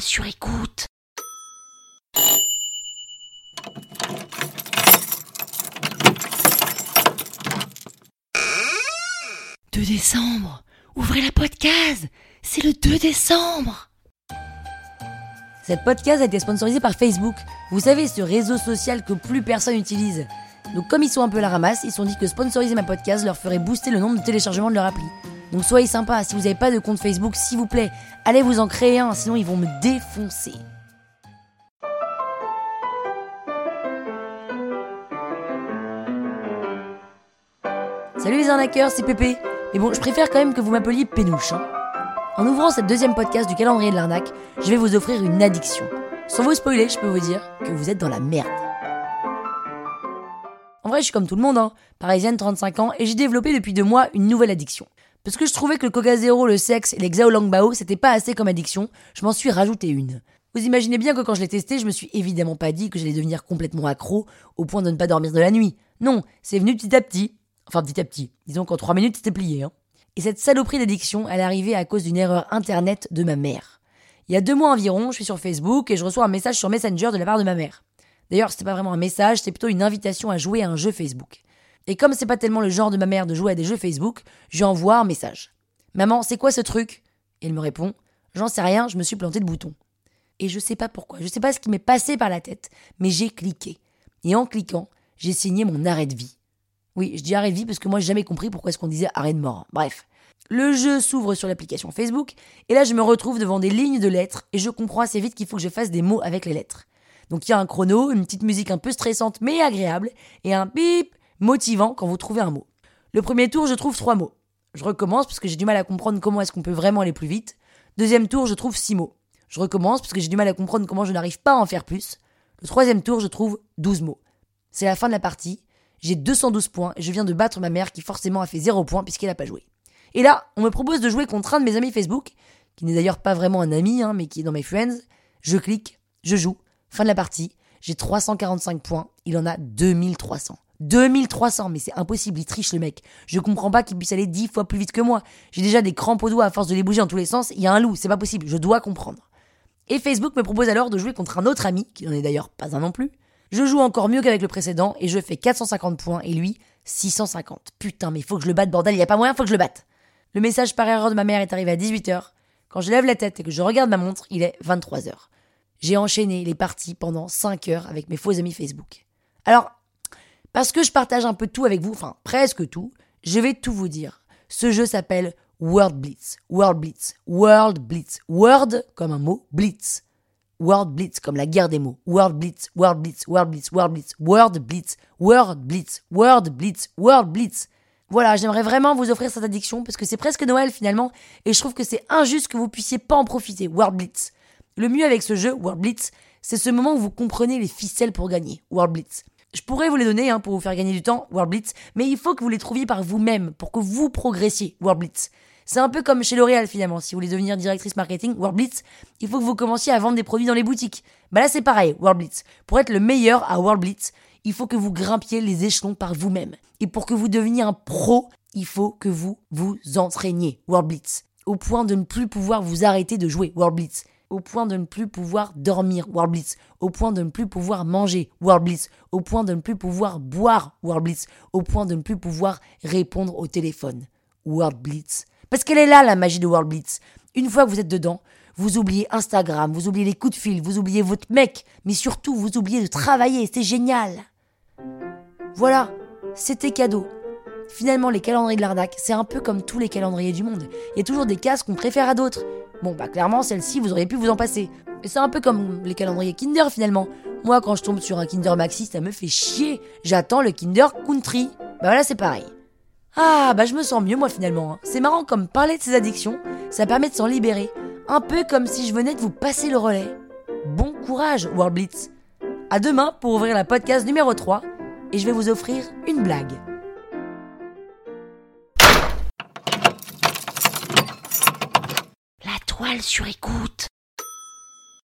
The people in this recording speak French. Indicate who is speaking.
Speaker 1: sur écoute. « 2 décembre Ouvrez la podcast C'est le 2 décembre
Speaker 2: Cette podcast a été sponsorisée par Facebook. Vous savez, ce réseau social que plus personne n'utilise. Donc comme ils sont un peu la ramasse, ils se sont dit que sponsoriser ma podcast leur ferait booster le nombre de téléchargements de leur appli. Donc soyez sympa, si vous n'avez pas de compte Facebook, s'il vous plaît, allez vous en créer un, sinon ils vont me défoncer. Salut les arnaqueurs, c'est Pépé. Mais bon, je préfère quand même que vous m'appeliez Pénouche. hein. En ouvrant cette deuxième podcast du calendrier de l'arnaque, je vais vous offrir une addiction. Sans vous spoiler, je peux vous dire que vous êtes dans la merde. En vrai, je suis comme tout le monde, hein. parisienne, 35 ans, et j'ai développé depuis deux mois une nouvelle addiction. Parce que je trouvais que le Coca Zéro, le sexe et les Xiaolangbao, c'était pas assez comme addiction, je m'en suis rajouté une. Vous imaginez bien que quand je l'ai testé, je me suis évidemment pas dit que j'allais devenir complètement accro au point de ne pas dormir de la nuit. Non, c'est venu petit à petit. Enfin, petit à petit. Disons qu'en trois minutes, c'était plié. Hein. Et cette saloperie d'addiction, elle est arrivée à cause d'une erreur internet de ma mère. Il y a deux mois environ, je suis sur Facebook et je reçois un message sur Messenger de la part de ma mère. D'ailleurs, c'était pas vraiment un message, c'était plutôt une invitation à jouer à un jeu Facebook. Et comme c'est pas tellement le genre de ma mère de jouer à des jeux Facebook, je lui un message. Maman, c'est quoi ce truc? Et elle me répond J'en sais rien, je me suis planté de bouton. Et je sais pas pourquoi, je sais pas ce qui m'est passé par la tête, mais j'ai cliqué. Et en cliquant, j'ai signé mon arrêt de vie. Oui, je dis arrêt de vie parce que moi j'ai jamais compris pourquoi est-ce qu'on disait arrêt de mort. Bref. Le jeu s'ouvre sur l'application Facebook, et là je me retrouve devant des lignes de lettres, et je comprends assez vite qu'il faut que je fasse des mots avec les lettres. Donc il y a un chrono, une petite musique un peu stressante mais agréable, et un bip motivant quand vous trouvez un mot. Le premier tour, je trouve trois mots. Je recommence parce que j'ai du mal à comprendre comment est-ce qu'on peut vraiment aller plus vite. Deuxième tour, je trouve six mots. Je recommence parce que j'ai du mal à comprendre comment je n'arrive pas à en faire plus. Le troisième tour, je trouve 12 mots. C'est la fin de la partie. J'ai 212 points et je viens de battre ma mère qui forcément a fait 0 points puisqu'elle n'a pas joué. Et là, on me propose de jouer contre un de mes amis Facebook, qui n'est d'ailleurs pas vraiment un ami, hein, mais qui est dans mes friends. Je clique, je joue, fin de la partie. J'ai 345 points, il en a 2300. 2300, mais c'est impossible, il triche le mec. Je comprends pas qu'il puisse aller 10 fois plus vite que moi. J'ai déjà des crampes aux doigts à force de les bouger dans tous les sens. Il y a un loup, c'est pas possible, je dois comprendre. Et Facebook me propose alors de jouer contre un autre ami, qui n'en est d'ailleurs pas un non plus. Je joue encore mieux qu'avec le précédent et je fais 450 points et lui 650. Putain, mais faut que je le batte, bordel, y a pas moyen, faut que je le batte. Le message par erreur de ma mère est arrivé à 18h. Quand je lève la tête et que je regarde ma montre, il est 23h. J'ai enchaîné les parties pendant 5 heures avec mes faux amis Facebook. Alors, parce que je partage un peu tout avec vous, enfin presque tout, je vais tout vous dire. Ce jeu s'appelle World Blitz. World Blitz. World Blitz. Word comme un mot, Blitz. World Blitz comme la guerre des mots. World Blitz, World Blitz, World Blitz, World Blitz, World Blitz, World Blitz, World Blitz, World Blitz. Voilà, j'aimerais vraiment vous offrir cette addiction parce que c'est presque Noël finalement et je trouve que c'est injuste que vous puissiez pas en profiter. World Blitz. Le mieux avec ce jeu, World Blitz, c'est ce moment où vous comprenez les ficelles pour gagner. World Blitz. Je pourrais vous les donner hein, pour vous faire gagner du temps, World Blitz, mais il faut que vous les trouviez par vous-même pour que vous progressiez, World Blitz. C'est un peu comme chez L'Oréal finalement. Si vous voulez devenir directrice marketing, World Blitz, il faut que vous commenciez à vendre des produits dans les boutiques. Bah là c'est pareil, World Blitz. Pour être le meilleur à World Blitz, il faut que vous grimpiez les échelons par vous-même. Et pour que vous deveniez un pro, il faut que vous vous entraîniez, World Blitz. Au point de ne plus pouvoir vous arrêter de jouer, World Blitz. Au point de ne plus pouvoir dormir, World Blitz. Au point de ne plus pouvoir manger, World Blitz. Au point de ne plus pouvoir boire, World Blitz. Au point de ne plus pouvoir répondre au téléphone, World Blitz. Parce qu'elle est là, la magie de World Blitz. Une fois que vous êtes dedans, vous oubliez Instagram, vous oubliez les coups de fil, vous oubliez votre mec, mais surtout, vous oubliez de travailler. C'est génial. Voilà, c'était cadeau. Finalement, les calendriers de l'arnaque, c'est un peu comme tous les calendriers du monde. Il y a toujours des cases qu'on préfère à d'autres. Bon, bah clairement, celle-ci, vous auriez pu vous en passer. Et c'est un peu comme les calendriers Kinder finalement. Moi, quand je tombe sur un Kinder Maxi, ça me fait chier. J'attends le Kinder Country. Bah voilà, c'est pareil. Ah, bah je me sens mieux moi finalement. hein. C'est marrant comme parler de ses addictions, ça permet de s'en libérer. Un peu comme si je venais de vous passer le relais. Bon courage, World Blitz. À demain pour ouvrir la podcast numéro 3 et je vais vous offrir une blague.
Speaker 1: Toile sur écoute.